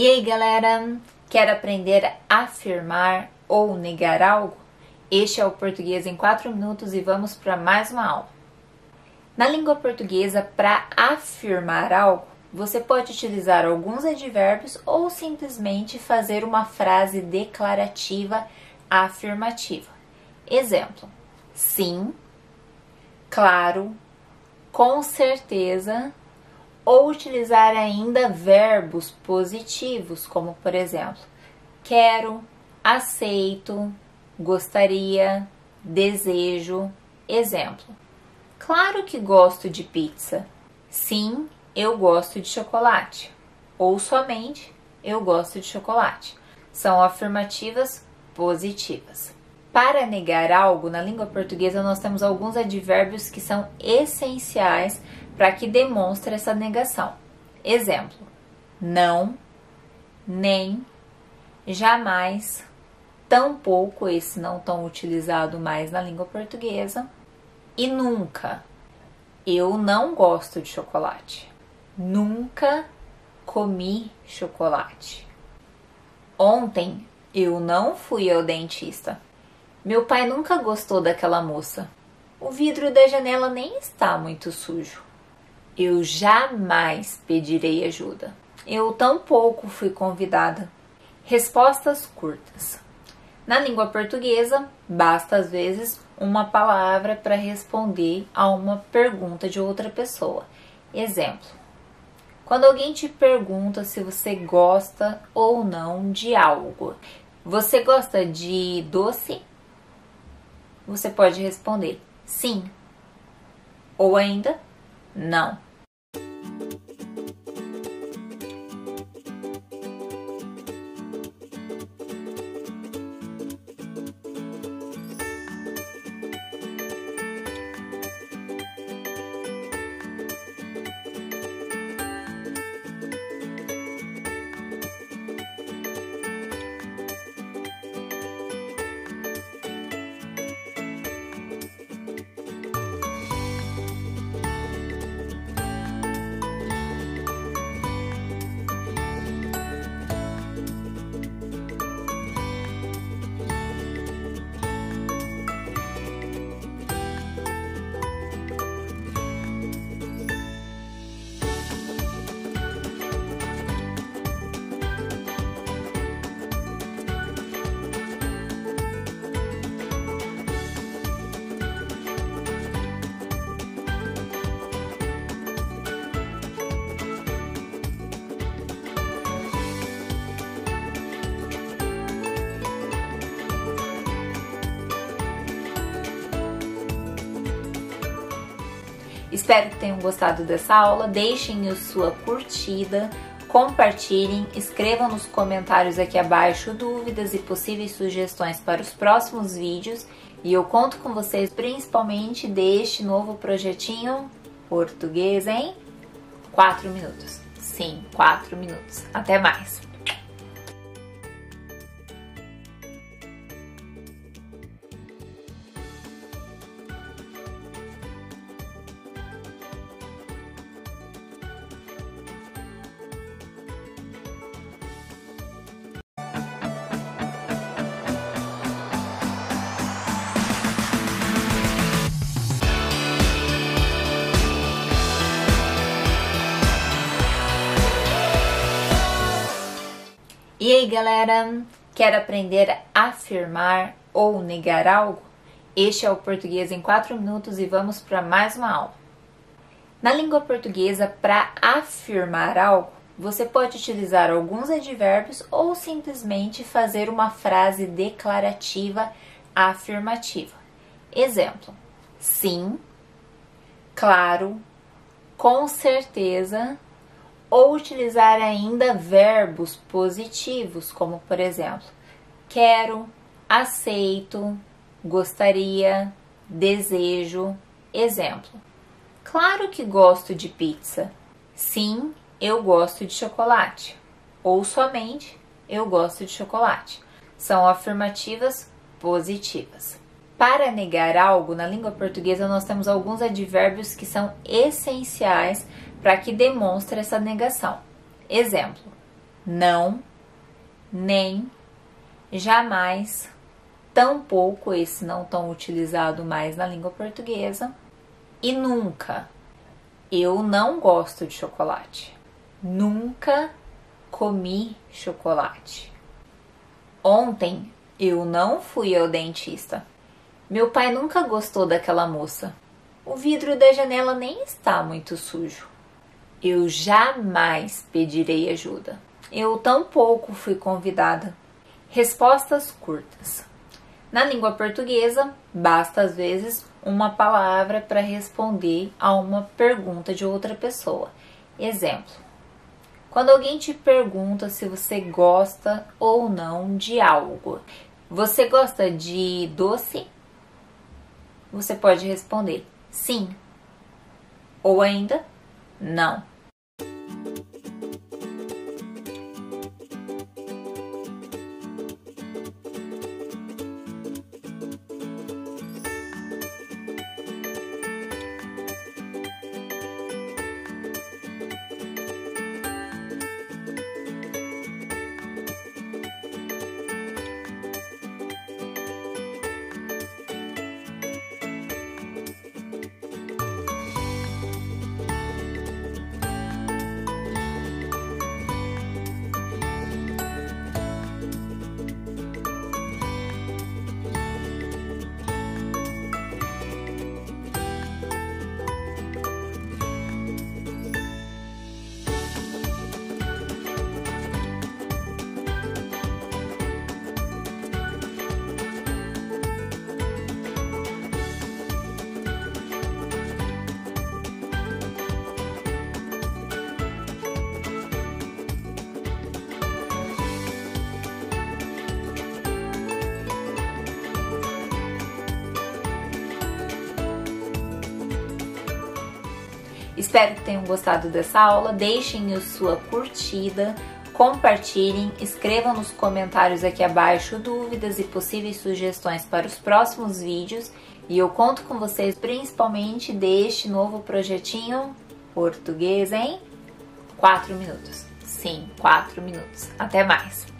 E aí, galera? Quer aprender a afirmar ou negar algo? Este é o Português em 4 minutos e vamos para mais uma aula. Na língua portuguesa, para afirmar algo, você pode utilizar alguns advérbios ou simplesmente fazer uma frase declarativa afirmativa. Exemplo: sim, claro, com certeza, ou utilizar ainda verbos positivos, como por exemplo, quero, aceito, gostaria, desejo. Exemplo: Claro que gosto de pizza. Sim, eu gosto de chocolate. Ou somente eu gosto de chocolate. São afirmativas positivas. Para negar algo, na língua portuguesa nós temos alguns advérbios que são essenciais para que demonstre essa negação. Exemplo: não, nem, jamais, tampouco, esse não tão utilizado mais na língua portuguesa, e nunca. Eu não gosto de chocolate. Nunca comi chocolate. Ontem eu não fui ao dentista. Meu pai nunca gostou daquela moça. O vidro da janela nem está muito sujo. Eu jamais pedirei ajuda. Eu tampouco fui convidada. Respostas curtas. Na língua portuguesa, basta às vezes uma palavra para responder a uma pergunta de outra pessoa. Exemplo: quando alguém te pergunta se você gosta ou não de algo, você gosta de doce? Você pode responder sim ou ainda não. Espero que tenham gostado dessa aula. Deixem sua curtida, compartilhem, escrevam nos comentários aqui abaixo dúvidas e possíveis sugestões para os próximos vídeos. E eu conto com vocês principalmente deste novo projetinho português em 4 minutos. Sim, 4 minutos. Até mais! E aí, galera? Quer aprender a afirmar ou negar algo? Este é o Português em 4 minutos e vamos para mais uma aula. Na língua portuguesa, para afirmar algo, você pode utilizar alguns advérbios ou simplesmente fazer uma frase declarativa afirmativa. Exemplo: sim, claro, com certeza ou utilizar ainda verbos positivos, como por exemplo, quero, aceito, gostaria, desejo. Exemplo: Claro que gosto de pizza. Sim, eu gosto de chocolate. Ou somente eu gosto de chocolate. São afirmativas positivas. Para negar algo, na língua portuguesa nós temos alguns advérbios que são essenciais para que demonstre essa negação. Exemplo: não, nem, jamais, tampouco esse não tão utilizado mais na língua portuguesa, e nunca. Eu não gosto de chocolate. Nunca comi chocolate. Ontem eu não fui ao dentista. Meu pai nunca gostou daquela moça. O vidro da janela nem está muito sujo. Eu jamais pedirei ajuda. Eu tampouco fui convidada. Respostas curtas. Na língua portuguesa, basta às vezes uma palavra para responder a uma pergunta de outra pessoa. Exemplo: quando alguém te pergunta se você gosta ou não de algo, você gosta de doce? Você pode responder sim ou ainda não. Espero que tenham gostado dessa aula. Deixem a sua curtida, compartilhem, escrevam nos comentários aqui abaixo dúvidas e possíveis sugestões para os próximos vídeos. E eu conto com vocês principalmente deste novo projetinho português em 4 minutos. Sim, 4 minutos. Até mais!